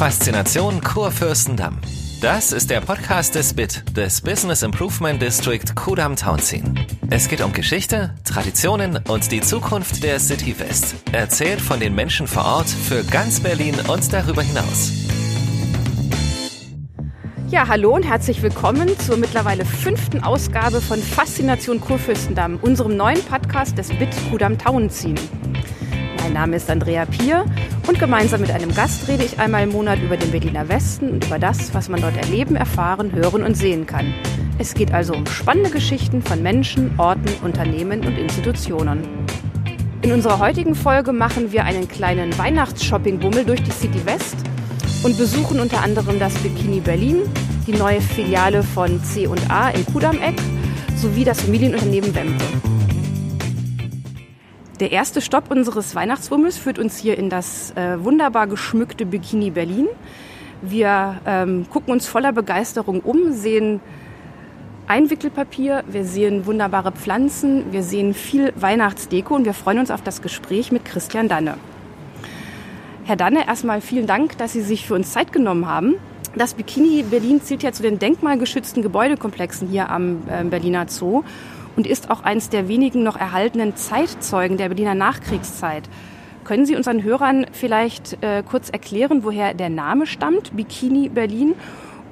Faszination Kurfürstendamm. Das ist der Podcast des BIT, des Business Improvement District Kudam Townsien. Es geht um Geschichte, Traditionen und die Zukunft der City West. Erzählt von den Menschen vor Ort für ganz Berlin und darüber hinaus. Ja, hallo und herzlich willkommen zur mittlerweile fünften Ausgabe von Faszination Kurfürstendamm, unserem neuen Podcast des BIT Kudam Townsien. Mein Name ist Andrea Pier und gemeinsam mit einem Gast rede ich einmal im Monat über den Berliner Westen und über das, was man dort erleben, erfahren, hören und sehen kann. Es geht also um spannende Geschichten von Menschen, Orten, Unternehmen und Institutionen. In unserer heutigen Folge machen wir einen kleinen Weihnachtsshopping-Bummel durch die City West und besuchen unter anderem das Bikini Berlin, die neue Filiale von C&A in Kudamm-Eck sowie das Familienunternehmen Wempe. Der erste Stopp unseres Weihnachtswummels führt uns hier in das äh, wunderbar geschmückte Bikini Berlin. Wir ähm, gucken uns voller Begeisterung um, sehen Einwickelpapier, wir sehen wunderbare Pflanzen, wir sehen viel Weihnachtsdeko und wir freuen uns auf das Gespräch mit Christian Danne. Herr Danne, erstmal vielen Dank, dass Sie sich für uns Zeit genommen haben. Das Bikini Berlin zählt ja zu den denkmalgeschützten Gebäudekomplexen hier am äh, Berliner Zoo und ist auch eines der wenigen noch erhaltenen Zeitzeugen der Berliner Nachkriegszeit. Können Sie unseren Hörern vielleicht äh, kurz erklären, woher der Name stammt, Bikini Berlin,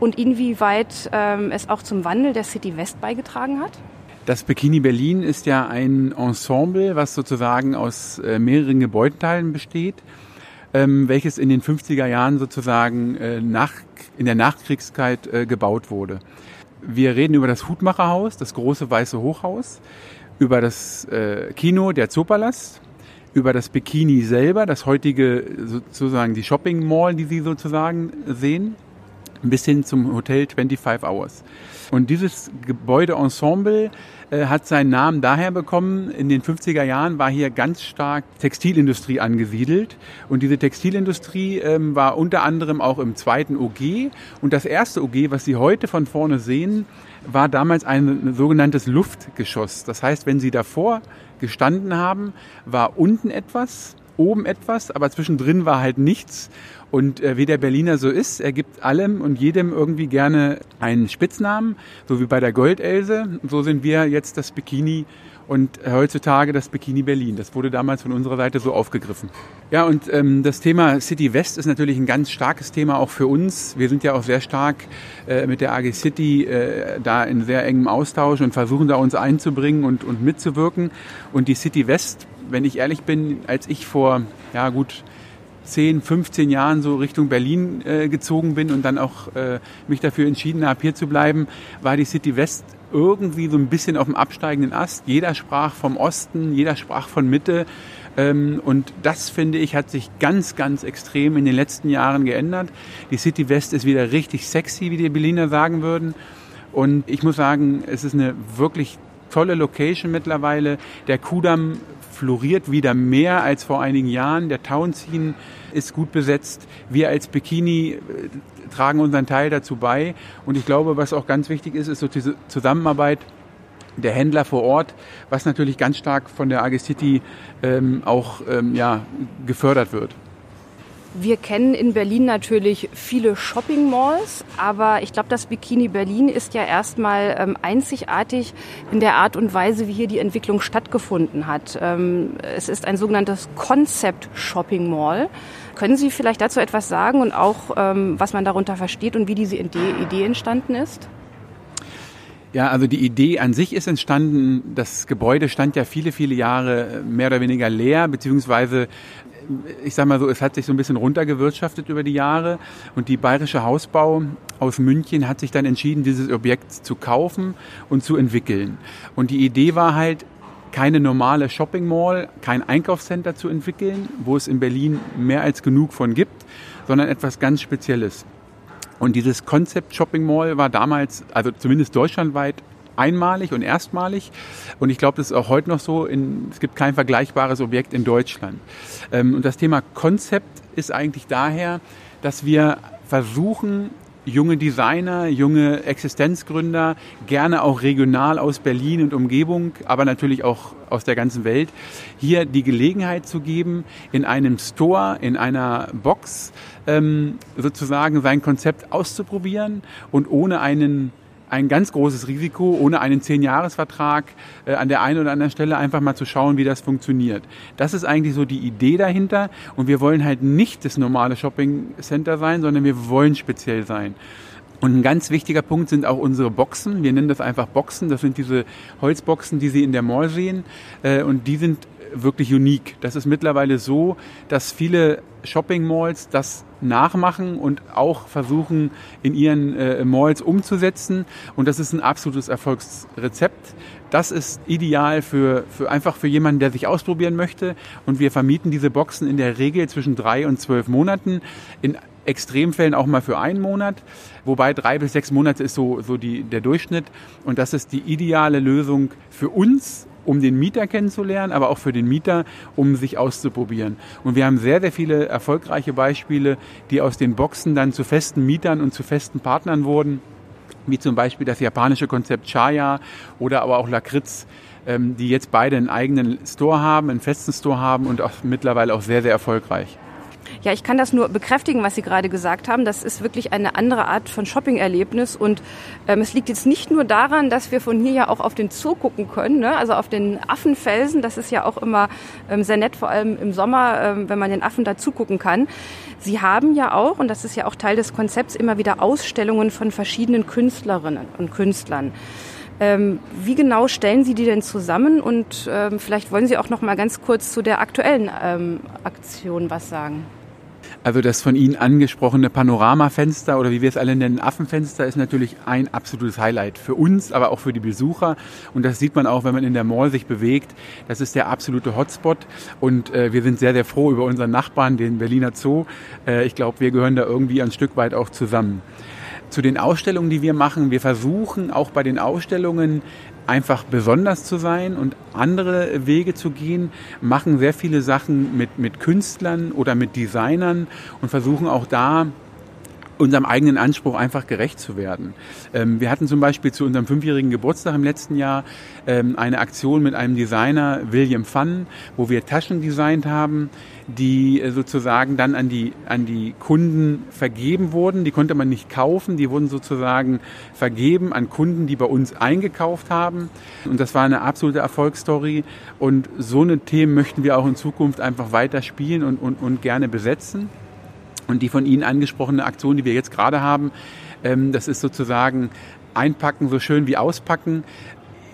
und inwieweit ähm, es auch zum Wandel der City West beigetragen hat? Das Bikini Berlin ist ja ein Ensemble, was sozusagen aus äh, mehreren Gebäudeteilen besteht, ähm, welches in den 50er Jahren sozusagen äh, nach, in der Nachkriegszeit äh, gebaut wurde. Wir reden über das Hutmacherhaus, das große weiße Hochhaus, über das äh, Kino, der Zoopalast, über das Bikini selber, das heutige sozusagen die Shopping Mall, die Sie sozusagen sehen, bis hin zum Hotel 25 Hours. Und dieses Gebäudeensemble äh, hat seinen Namen daher bekommen. In den 50er Jahren war hier ganz stark Textilindustrie angesiedelt. Und diese Textilindustrie ähm, war unter anderem auch im zweiten OG. Und das erste OG, was Sie heute von vorne sehen, war damals ein sogenanntes Luftgeschoss. Das heißt, wenn Sie davor gestanden haben, war unten etwas, oben etwas, aber zwischendrin war halt nichts. Und äh, wie der Berliner so ist, er gibt allem und jedem irgendwie gerne einen Spitznamen, so wie bei der Goldelse. So sind wir jetzt das Bikini und heutzutage das Bikini Berlin. Das wurde damals von unserer Seite so aufgegriffen. Ja, und ähm, das Thema City West ist natürlich ein ganz starkes Thema auch für uns. Wir sind ja auch sehr stark äh, mit der AG City äh, da in sehr engem Austausch und versuchen da uns einzubringen und, und mitzuwirken. Und die City West, wenn ich ehrlich bin, als ich vor, ja gut, 10, 15 Jahren so Richtung Berlin äh, gezogen bin und dann auch äh, mich dafür entschieden habe, hier zu bleiben, war die City West irgendwie so ein bisschen auf dem absteigenden Ast. Jeder sprach vom Osten, jeder sprach von Mitte. Ähm, und das, finde ich, hat sich ganz, ganz extrem in den letzten Jahren geändert. Die City West ist wieder richtig sexy, wie die Berliner sagen würden. Und ich muss sagen, es ist eine wirklich tolle Location mittlerweile. Der Kudamm floriert wieder mehr als vor einigen Jahren. Der Townsien ist gut besetzt. Wir als Bikini äh, tragen unseren Teil dazu bei. Und ich glaube, was auch ganz wichtig ist, ist so diese Zusammenarbeit der Händler vor Ort, was natürlich ganz stark von der AG City ähm, auch ähm, ja, gefördert wird. Wir kennen in Berlin natürlich viele Shopping Malls, aber ich glaube, das Bikini Berlin ist ja erstmal ähm, einzigartig in der Art und Weise, wie hier die Entwicklung stattgefunden hat. Ähm, es ist ein sogenanntes Concept Shopping Mall. Können Sie vielleicht dazu etwas sagen und auch, ähm, was man darunter versteht und wie diese Idee, Idee entstanden ist? Ja, also die Idee an sich ist entstanden. Das Gebäude stand ja viele, viele Jahre mehr oder weniger leer, beziehungsweise ich sag mal so, es hat sich so ein bisschen runtergewirtschaftet über die Jahre und die Bayerische Hausbau aus München hat sich dann entschieden, dieses Objekt zu kaufen und zu entwickeln. Und die Idee war halt, keine normale Shopping Mall, kein Einkaufscenter zu entwickeln, wo es in Berlin mehr als genug von gibt, sondern etwas ganz Spezielles. Und dieses Konzept Shopping Mall war damals, also zumindest deutschlandweit, einmalig und erstmalig. Und ich glaube, das ist auch heute noch so. In, es gibt kein vergleichbares Objekt in Deutschland. Ähm, und das Thema Konzept ist eigentlich daher, dass wir versuchen, junge Designer, junge Existenzgründer, gerne auch regional aus Berlin und Umgebung, aber natürlich auch aus der ganzen Welt, hier die Gelegenheit zu geben, in einem Store, in einer Box ähm, sozusagen sein Konzept auszuprobieren und ohne einen ein ganz großes Risiko, ohne einen Zehn-Jahres-Vertrag äh, an der einen oder anderen Stelle einfach mal zu schauen, wie das funktioniert. Das ist eigentlich so die Idee dahinter. Und wir wollen halt nicht das normale Shopping-Center sein, sondern wir wollen speziell sein. Und ein ganz wichtiger Punkt sind auch unsere Boxen. Wir nennen das einfach Boxen. Das sind diese Holzboxen, die Sie in der Mall sehen. Äh, und die sind wirklich unique. Das ist mittlerweile so, dass viele Shopping Malls das nachmachen und auch versuchen in ihren äh, Malls umzusetzen. Und das ist ein absolutes Erfolgsrezept. Das ist ideal für, für einfach für jemanden, der sich ausprobieren möchte. Und wir vermieten diese Boxen in der Regel zwischen drei und zwölf Monaten. In Extremfällen auch mal für einen Monat, wobei drei bis sechs Monate ist so, so die, der Durchschnitt. Und das ist die ideale Lösung für uns um den Mieter kennenzulernen, aber auch für den Mieter, um sich auszuprobieren. Und wir haben sehr, sehr viele erfolgreiche Beispiele, die aus den Boxen dann zu festen Mietern und zu festen Partnern wurden, wie zum Beispiel das japanische Konzept Chaya oder aber auch Lakritz, ähm, die jetzt beide einen eigenen Store haben, einen festen Store haben und auch mittlerweile auch sehr, sehr erfolgreich. Ja, ich kann das nur bekräftigen, was Sie gerade gesagt haben. Das ist wirklich eine andere Art von Shopping-Erlebnis. Und ähm, es liegt jetzt nicht nur daran, dass wir von hier ja auch auf den Zoo gucken können, ne? also auf den Affenfelsen. Das ist ja auch immer ähm, sehr nett, vor allem im Sommer, ähm, wenn man den Affen da zugucken kann. Sie haben ja auch, und das ist ja auch Teil des Konzepts, immer wieder Ausstellungen von verschiedenen Künstlerinnen und Künstlern. Ähm, wie genau stellen Sie die denn zusammen? Und ähm, vielleicht wollen Sie auch noch mal ganz kurz zu der aktuellen ähm, Aktion was sagen. Also das von Ihnen angesprochene Panoramafenster oder wie wir es alle nennen, Affenfenster, ist natürlich ein absolutes Highlight für uns, aber auch für die Besucher. Und das sieht man auch, wenn man in der Mall sich bewegt. Das ist der absolute Hotspot. Und äh, wir sind sehr, sehr froh über unseren Nachbarn, den Berliner Zoo. Äh, ich glaube, wir gehören da irgendwie ein Stück weit auch zusammen zu den Ausstellungen, die wir machen. Wir versuchen auch bei den Ausstellungen einfach besonders zu sein und andere Wege zu gehen, machen sehr viele Sachen mit, mit Künstlern oder mit Designern und versuchen auch da unserem eigenen Anspruch einfach gerecht zu werden. Ähm, wir hatten zum Beispiel zu unserem fünfjährigen Geburtstag im letzten Jahr ähm, eine Aktion mit einem Designer, William Fun, wo wir Taschen designt haben, die äh, sozusagen dann an die, an die Kunden vergeben wurden. Die konnte man nicht kaufen, die wurden sozusagen vergeben an Kunden, die bei uns eingekauft haben. Und das war eine absolute Erfolgsstory. Und so eine Themen möchten wir auch in Zukunft einfach weiter spielen und, und, und gerne besetzen. Und die von Ihnen angesprochene Aktion, die wir jetzt gerade haben, ähm, das ist sozusagen einpacken so schön wie auspacken.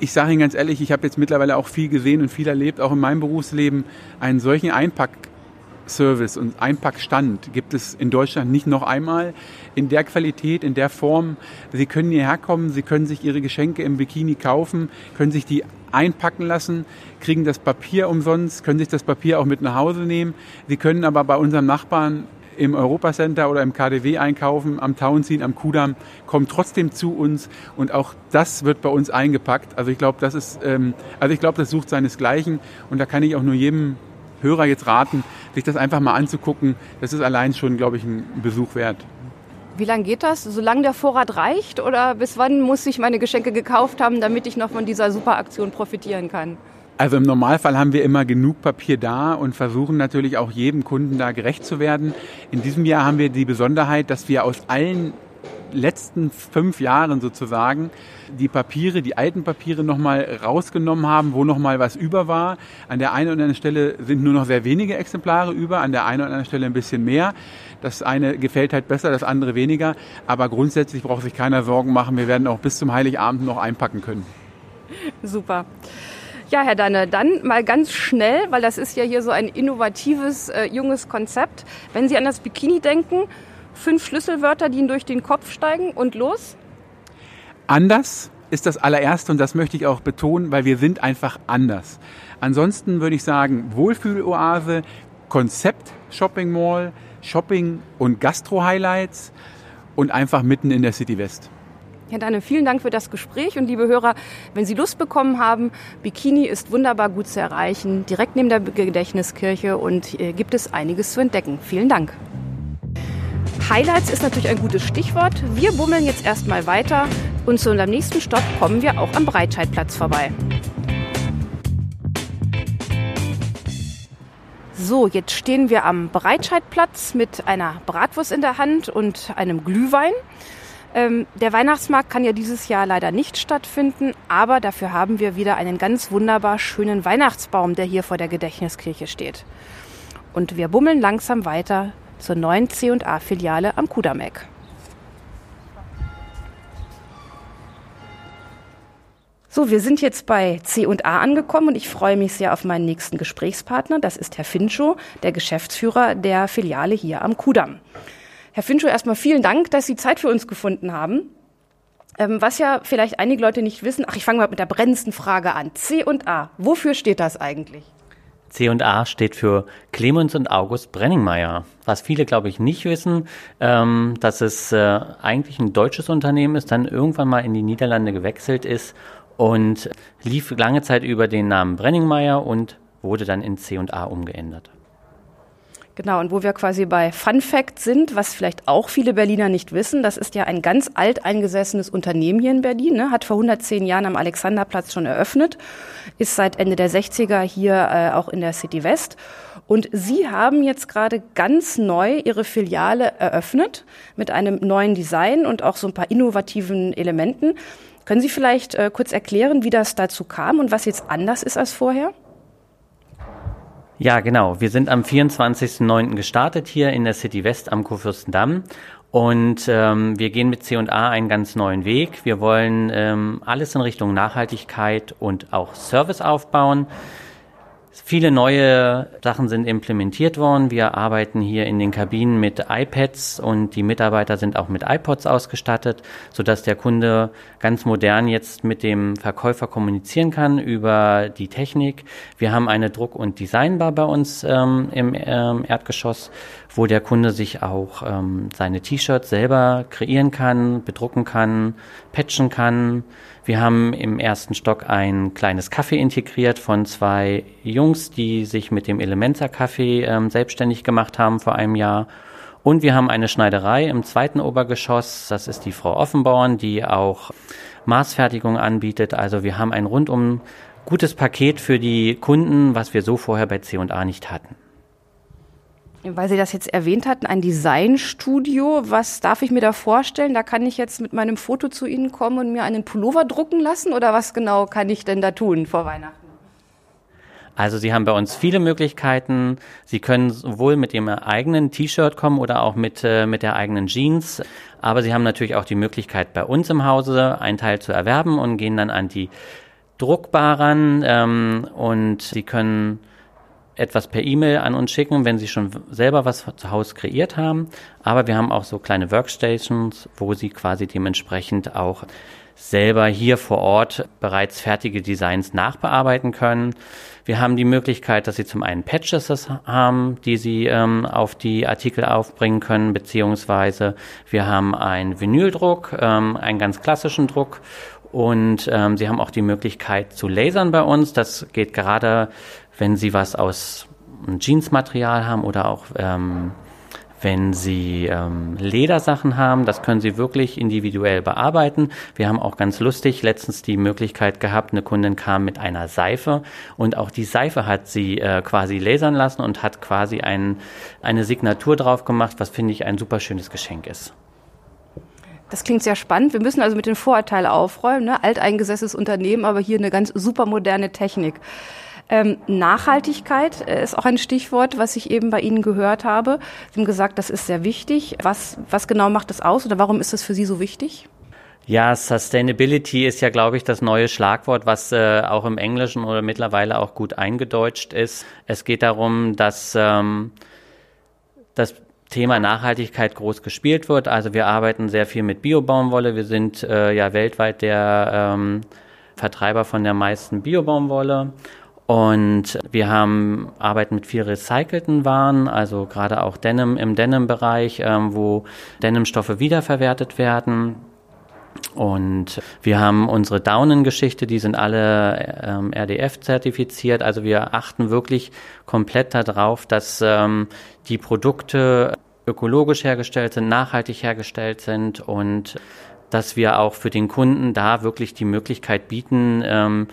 Ich sage Ihnen ganz ehrlich, ich habe jetzt mittlerweile auch viel gesehen und viel erlebt, auch in meinem Berufsleben. Einen solchen Einpackservice und Einpackstand gibt es in Deutschland nicht noch einmal in der Qualität, in der Form. Sie können hierher kommen, Sie können sich Ihre Geschenke im Bikini kaufen, können sich die einpacken lassen, kriegen das Papier umsonst, können sich das Papier auch mit nach Hause nehmen. Sie können aber bei unserem Nachbarn im Europacenter oder im KDW einkaufen, am Tauentziehen, am Kudamm, kommt trotzdem zu uns und auch das wird bei uns eingepackt. Also ich glaube, das ist, ähm, also ich glaube, das sucht seinesgleichen und da kann ich auch nur jedem Hörer jetzt raten, sich das einfach mal anzugucken. Das ist allein schon, glaube ich, ein Besuch wert. Wie lange geht das? Solange der Vorrat reicht oder bis wann muss ich meine Geschenke gekauft haben, damit ich noch von dieser Superaktion profitieren kann? Also im Normalfall haben wir immer genug Papier da und versuchen natürlich auch jedem Kunden da gerecht zu werden. In diesem Jahr haben wir die Besonderheit, dass wir aus allen letzten fünf Jahren sozusagen die Papiere, die alten Papiere nochmal rausgenommen haben, wo nochmal was über war. An der einen oder anderen Stelle sind nur noch sehr wenige Exemplare über, an der einen oder anderen Stelle ein bisschen mehr. Das eine gefällt halt besser, das andere weniger. Aber grundsätzlich braucht sich keiner Sorgen machen. Wir werden auch bis zum Heiligabend noch einpacken können. Super. Ja, Herr Danne, dann mal ganz schnell, weil das ist ja hier so ein innovatives, äh, junges Konzept. Wenn Sie an das Bikini denken, fünf Schlüsselwörter, die Ihnen durch den Kopf steigen und los? Anders ist das allererste und das möchte ich auch betonen, weil wir sind einfach anders. Ansonsten würde ich sagen, Wohlfühloase, Konzept Shopping Mall, Shopping und Gastro-Highlights und einfach mitten in der City West. Herr Danne, vielen Dank für das Gespräch und liebe Hörer, wenn Sie Lust bekommen haben, Bikini ist wunderbar gut zu erreichen, direkt neben der Gedächtniskirche und äh, gibt es einiges zu entdecken. Vielen Dank. Highlights ist natürlich ein gutes Stichwort. Wir bummeln jetzt erstmal weiter und zu unserem nächsten Stopp kommen wir auch am Breitscheidplatz vorbei. So, jetzt stehen wir am Breitscheidplatz mit einer Bratwurst in der Hand und einem Glühwein. Ähm, der Weihnachtsmarkt kann ja dieses Jahr leider nicht stattfinden, aber dafür haben wir wieder einen ganz wunderbar schönen Weihnachtsbaum, der hier vor der Gedächtniskirche steht. Und wir bummeln langsam weiter zur neuen C&A-Filiale am Kudameck. So, wir sind jetzt bei C&A angekommen und ich freue mich sehr auf meinen nächsten Gesprächspartner. Das ist Herr Finchow, der Geschäftsführer der Filiale hier am Kudamm. Herr Finchow, erstmal vielen Dank, dass Sie Zeit für uns gefunden haben. Ähm, was ja vielleicht einige Leute nicht wissen, ach, ich fange mal mit der brennendsten Frage an. C&A, wofür steht das eigentlich? C&A steht für Clemens und August Brenningmeier. Was viele, glaube ich, nicht wissen, ähm, dass es äh, eigentlich ein deutsches Unternehmen ist, dann irgendwann mal in die Niederlande gewechselt ist und lief lange Zeit über den Namen Brenningmeier und wurde dann in C&A umgeändert. Genau, und wo wir quasi bei Fun Fact sind, was vielleicht auch viele Berliner nicht wissen, das ist ja ein ganz alteingesessenes Unternehmen hier in Berlin, ne? hat vor 110 Jahren am Alexanderplatz schon eröffnet, ist seit Ende der 60er hier äh, auch in der City West. Und Sie haben jetzt gerade ganz neu Ihre Filiale eröffnet mit einem neuen Design und auch so ein paar innovativen Elementen. Können Sie vielleicht äh, kurz erklären, wie das dazu kam und was jetzt anders ist als vorher? Ja, genau. Wir sind am 24.09. gestartet hier in der City West am Kurfürstendamm. Und ähm, wir gehen mit C&A einen ganz neuen Weg. Wir wollen ähm, alles in Richtung Nachhaltigkeit und auch Service aufbauen. Viele neue Sachen sind implementiert worden. Wir arbeiten hier in den Kabinen mit iPads und die Mitarbeiter sind auch mit iPods ausgestattet, sodass der Kunde ganz modern jetzt mit dem Verkäufer kommunizieren kann über die Technik. Wir haben eine Druck- und Designbar bei uns ähm, im ähm, Erdgeschoss, wo der Kunde sich auch ähm, seine T-Shirts selber kreieren kann, bedrucken kann, patchen kann. Wir haben im ersten Stock ein kleines Kaffee integriert von zwei Jungs, die sich mit dem Elemenzer Kaffee ähm, selbstständig gemacht haben vor einem Jahr. Und wir haben eine Schneiderei im zweiten Obergeschoss. Das ist die Frau Offenbauern, die auch Maßfertigung anbietet. Also wir haben ein rundum gutes Paket für die Kunden, was wir so vorher bei C&A nicht hatten. Weil Sie das jetzt erwähnt hatten, ein Designstudio. Was darf ich mir da vorstellen? Da kann ich jetzt mit meinem Foto zu Ihnen kommen und mir einen Pullover drucken lassen? Oder was genau kann ich denn da tun vor Weihnachten? Also Sie haben bei uns viele Möglichkeiten. Sie können sowohl mit Ihrem eigenen T-Shirt kommen oder auch mit, äh, mit der eigenen Jeans. Aber Sie haben natürlich auch die Möglichkeit, bei uns im Hause einen Teil zu erwerben und gehen dann an die Druckbar ran. Ähm, und Sie können etwas per E-Mail an uns schicken, wenn sie schon selber was zu Hause kreiert haben. Aber wir haben auch so kleine Workstations, wo sie quasi dementsprechend auch selber hier vor Ort bereits fertige Designs nachbearbeiten können. Wir haben die Möglichkeit, dass Sie zum einen Patches haben, die Sie ähm, auf die Artikel aufbringen können, beziehungsweise wir haben einen Vinyldruck, ähm, einen ganz klassischen Druck und ähm, Sie haben auch die Möglichkeit zu lasern bei uns. Das geht gerade wenn Sie was aus Jeansmaterial haben oder auch ähm, wenn Sie ähm, Ledersachen haben, das können Sie wirklich individuell bearbeiten. Wir haben auch ganz lustig letztens die Möglichkeit gehabt, eine Kundin kam mit einer Seife und auch die Seife hat sie äh, quasi lasern lassen und hat quasi ein, eine Signatur drauf gemacht, was finde ich ein super schönes Geschenk ist. Das klingt sehr spannend. Wir müssen also mit den Vorurteilen aufräumen. Ne? Alteingesessenes Unternehmen, aber hier eine ganz super moderne Technik. Ähm, Nachhaltigkeit äh, ist auch ein Stichwort, was ich eben bei Ihnen gehört habe. Sie haben gesagt, das ist sehr wichtig. Was, was genau macht das aus oder warum ist das für Sie so wichtig? Ja, Sustainability ist ja, glaube ich, das neue Schlagwort, was äh, auch im Englischen oder mittlerweile auch gut eingedeutscht ist. Es geht darum, dass ähm, das Thema Nachhaltigkeit groß gespielt wird. Also wir arbeiten sehr viel mit Biobaumwolle. Wir sind äh, ja weltweit der ähm, Vertreiber von der meisten Biobaumwolle und wir haben arbeiten mit viel recycelten Waren, also gerade auch Denim im Denim-Bereich, ähm, wo Denimstoffe wiederverwertet werden. Und wir haben unsere Daunengeschichte, die sind alle ähm, RDF zertifiziert. Also wir achten wirklich komplett darauf, dass ähm, die Produkte ökologisch hergestellt sind, nachhaltig hergestellt sind und dass wir auch für den Kunden da wirklich die Möglichkeit bieten, ähm,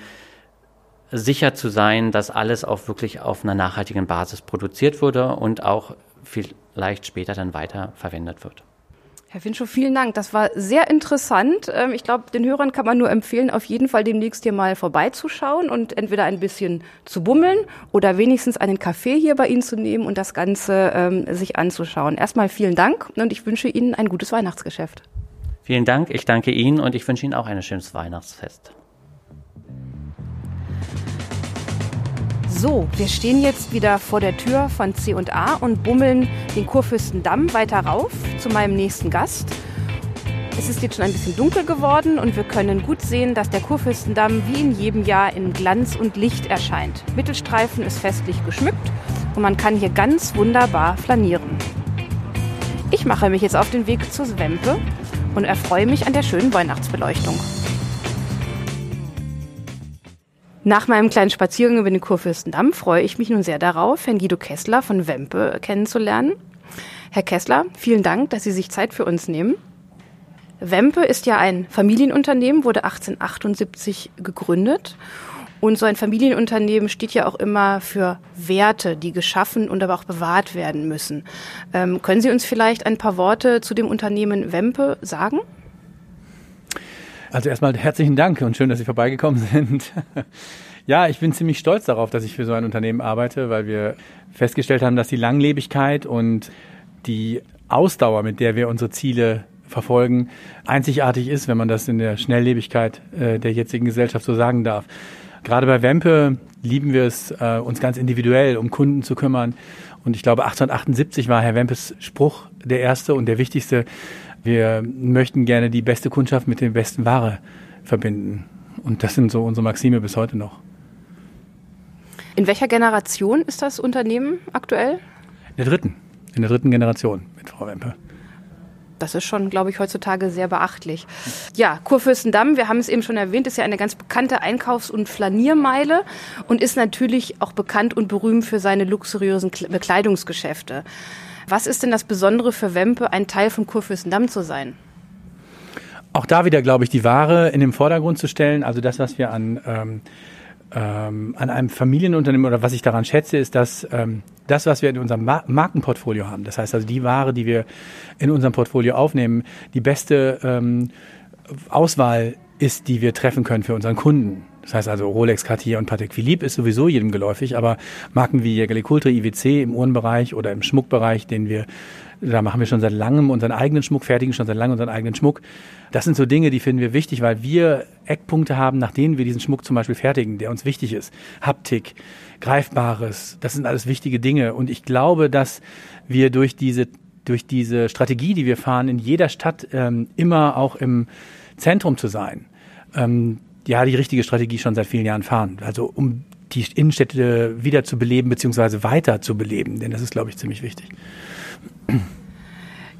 sicher zu sein, dass alles auch wirklich auf einer nachhaltigen Basis produziert wurde und auch vielleicht später dann weiter verwendet wird. Herr Winschow, vielen Dank. Das war sehr interessant. Ähm, ich glaube, den Hörern kann man nur empfehlen, auf jeden Fall demnächst hier mal vorbeizuschauen und entweder ein bisschen zu bummeln oder wenigstens einen Kaffee hier bei Ihnen zu nehmen und das Ganze ähm, sich anzuschauen. Erstmal vielen Dank und ich wünsche Ihnen ein gutes Weihnachtsgeschäft. Vielen Dank. Ich danke Ihnen und ich wünsche Ihnen auch ein schönes Weihnachtsfest. So, wir stehen jetzt wieder vor der Tür von C&A und bummeln den Kurfürstendamm weiter rauf zu meinem nächsten Gast. Es ist jetzt schon ein bisschen dunkel geworden und wir können gut sehen, dass der Kurfürstendamm wie in jedem Jahr in Glanz und Licht erscheint. Mittelstreifen ist festlich geschmückt und man kann hier ganz wunderbar flanieren. Ich mache mich jetzt auf den Weg zur Swempe und erfreue mich an der schönen Weihnachtsbeleuchtung. Nach meinem kleinen Spaziergang über den Kurfürstendamm freue ich mich nun sehr darauf, Herrn Guido Kessler von Wempe kennenzulernen. Herr Kessler, vielen Dank, dass Sie sich Zeit für uns nehmen. Wempe ist ja ein Familienunternehmen, wurde 1878 gegründet. Und so ein Familienunternehmen steht ja auch immer für Werte, die geschaffen und aber auch bewahrt werden müssen. Ähm, können Sie uns vielleicht ein paar Worte zu dem Unternehmen Wempe sagen? Also erstmal herzlichen Dank und schön, dass Sie vorbeigekommen sind. ja, ich bin ziemlich stolz darauf, dass ich für so ein Unternehmen arbeite, weil wir festgestellt haben, dass die Langlebigkeit und die Ausdauer, mit der wir unsere Ziele verfolgen, einzigartig ist, wenn man das in der Schnelllebigkeit äh, der jetzigen Gesellschaft so sagen darf. Gerade bei Wempe lieben wir es, äh, uns ganz individuell um Kunden zu kümmern. Und ich glaube, 1878 war Herr Wempes Spruch der erste und der wichtigste. Wir möchten gerne die beste Kundschaft mit der besten Ware verbinden. Und das sind so unsere Maxime bis heute noch. In welcher Generation ist das Unternehmen aktuell? In der dritten. In der dritten Generation mit Frau Wempe. Das ist schon, glaube ich, heutzutage sehr beachtlich. Ja, Kurfürstendamm, wir haben es eben schon erwähnt, ist ja eine ganz bekannte Einkaufs- und Flaniermeile und ist natürlich auch bekannt und berühmt für seine luxuriösen Bekleidungsgeschäfte. Was ist denn das Besondere für Wempe, ein Teil vom Kurfürstendamm zu sein? Auch da wieder, glaube ich, die Ware in den Vordergrund zu stellen. Also das, was wir an, ähm, ähm, an einem Familienunternehmen oder was ich daran schätze, ist, dass ähm, das, was wir in unserem Mar Markenportfolio haben, das heißt also die Ware, die wir in unserem Portfolio aufnehmen, die beste ähm, Auswahl ist, die wir treffen können für unseren Kunden. Das heißt also Rolex, Cartier und Patek Philippe ist sowieso jedem geläufig, aber Marken wie Jägerle IWC im Uhrenbereich oder im Schmuckbereich, den wir, da machen wir schon seit langem unseren eigenen Schmuck, fertigen schon seit langem unseren eigenen Schmuck. Das sind so Dinge, die finden wir wichtig, weil wir Eckpunkte haben, nach denen wir diesen Schmuck zum Beispiel fertigen, der uns wichtig ist. Haptik, Greifbares, das sind alles wichtige Dinge. Und ich glaube, dass wir durch diese, durch diese Strategie, die wir fahren, in jeder Stadt ähm, immer auch im Zentrum zu sein, ähm, ja die richtige Strategie schon seit vielen Jahren fahren. Also um die Innenstädte wieder zu beleben beziehungsweise weiter zu beleben, denn das ist, glaube ich, ziemlich wichtig.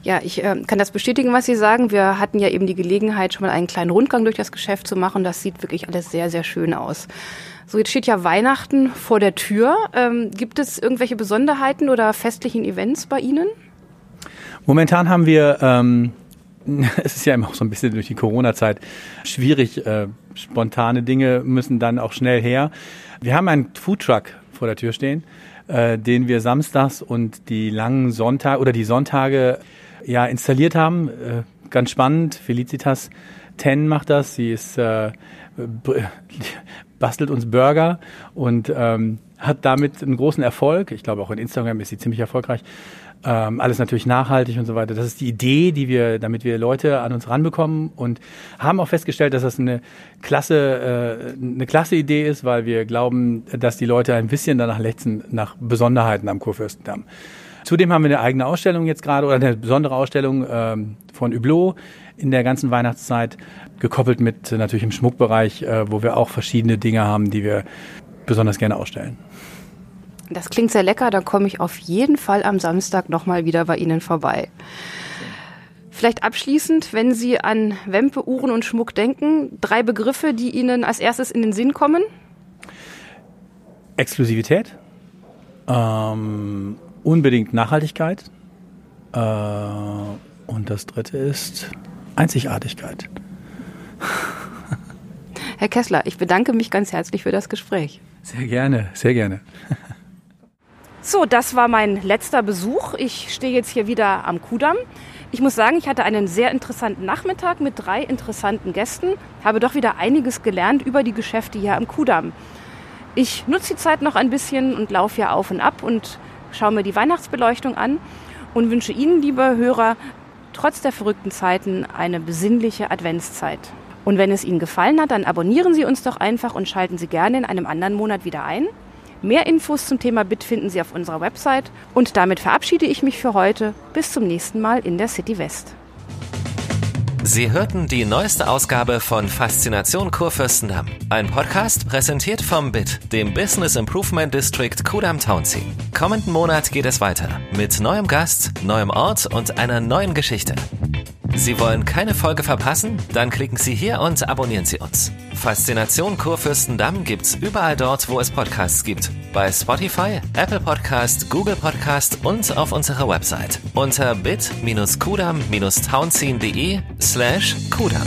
Ja, ich äh, kann das bestätigen, was Sie sagen. Wir hatten ja eben die Gelegenheit, schon mal einen kleinen Rundgang durch das Geschäft zu machen. Das sieht wirklich alles sehr, sehr schön aus. So, jetzt steht ja Weihnachten vor der Tür. Ähm, gibt es irgendwelche Besonderheiten oder festlichen Events bei Ihnen? Momentan haben wir ähm, es ist ja immer auch so ein bisschen durch die Corona-Zeit schwierig. Äh, spontane Dinge müssen dann auch schnell her. Wir haben einen Foodtruck vor der Tür stehen, äh, den wir samstags und die langen Sonntage oder die Sonntage ja installiert haben. Äh, ganz spannend. Felicitas Ten macht das. Sie ist äh, bastelt uns Burger und ähm, hat damit einen großen Erfolg. Ich glaube auch in Instagram ist sie ziemlich erfolgreich. Ähm, alles natürlich nachhaltig und so weiter. Das ist die Idee, die wir, damit wir Leute an uns ranbekommen und haben auch festgestellt, dass das eine klasse, äh, eine klasse Idee ist, weil wir glauben, dass die Leute ein bisschen danach lechzen nach Besonderheiten am Kurfürstendamm. Zudem haben wir eine eigene Ausstellung jetzt gerade oder eine besondere Ausstellung ähm, von Hublot in der ganzen Weihnachtszeit, gekoppelt mit natürlich im Schmuckbereich, äh, wo wir auch verschiedene Dinge haben, die wir besonders gerne ausstellen. Das klingt sehr lecker, da komme ich auf jeden Fall am Samstag nochmal wieder bei Ihnen vorbei. Vielleicht abschließend, wenn Sie an Wempe, Uhren und Schmuck denken, drei Begriffe, die Ihnen als erstes in den Sinn kommen? Exklusivität, ähm, unbedingt Nachhaltigkeit Äh, und das dritte ist Einzigartigkeit. Herr Kessler, ich bedanke mich ganz herzlich für das Gespräch. Sehr gerne, sehr gerne. So, das war mein letzter Besuch. Ich stehe jetzt hier wieder am Kudamm. Ich muss sagen, ich hatte einen sehr interessanten Nachmittag mit drei interessanten Gästen, habe doch wieder einiges gelernt über die Geschäfte hier am Kudamm. Ich nutze die Zeit noch ein bisschen und laufe hier auf und ab und schaue mir die Weihnachtsbeleuchtung an und wünsche Ihnen, liebe Hörer, trotz der verrückten Zeiten eine besinnliche Adventszeit. Und wenn es Ihnen gefallen hat, dann abonnieren Sie uns doch einfach und schalten Sie gerne in einem anderen Monat wieder ein. Mehr Infos zum Thema Bit finden Sie auf unserer Website. Und damit verabschiede ich mich für heute. Bis zum nächsten Mal in der City West. Sie hörten die neueste Ausgabe von Faszination Kurfürstendamm. Ein Podcast präsentiert vom BIT, dem Business Improvement District Kudam Townsea. Kommenden Monat geht es weiter mit neuem Gast, neuem Ort und einer neuen Geschichte. Sie wollen keine Folge verpassen? Dann klicken Sie hier und abonnieren Sie uns. Faszination Kurfürstendamm gibt's überall dort, wo es Podcasts gibt. Bei Spotify, Apple Podcast, Google Podcast und auf unserer Website unter bit-kudam-townsien.de slash kudam.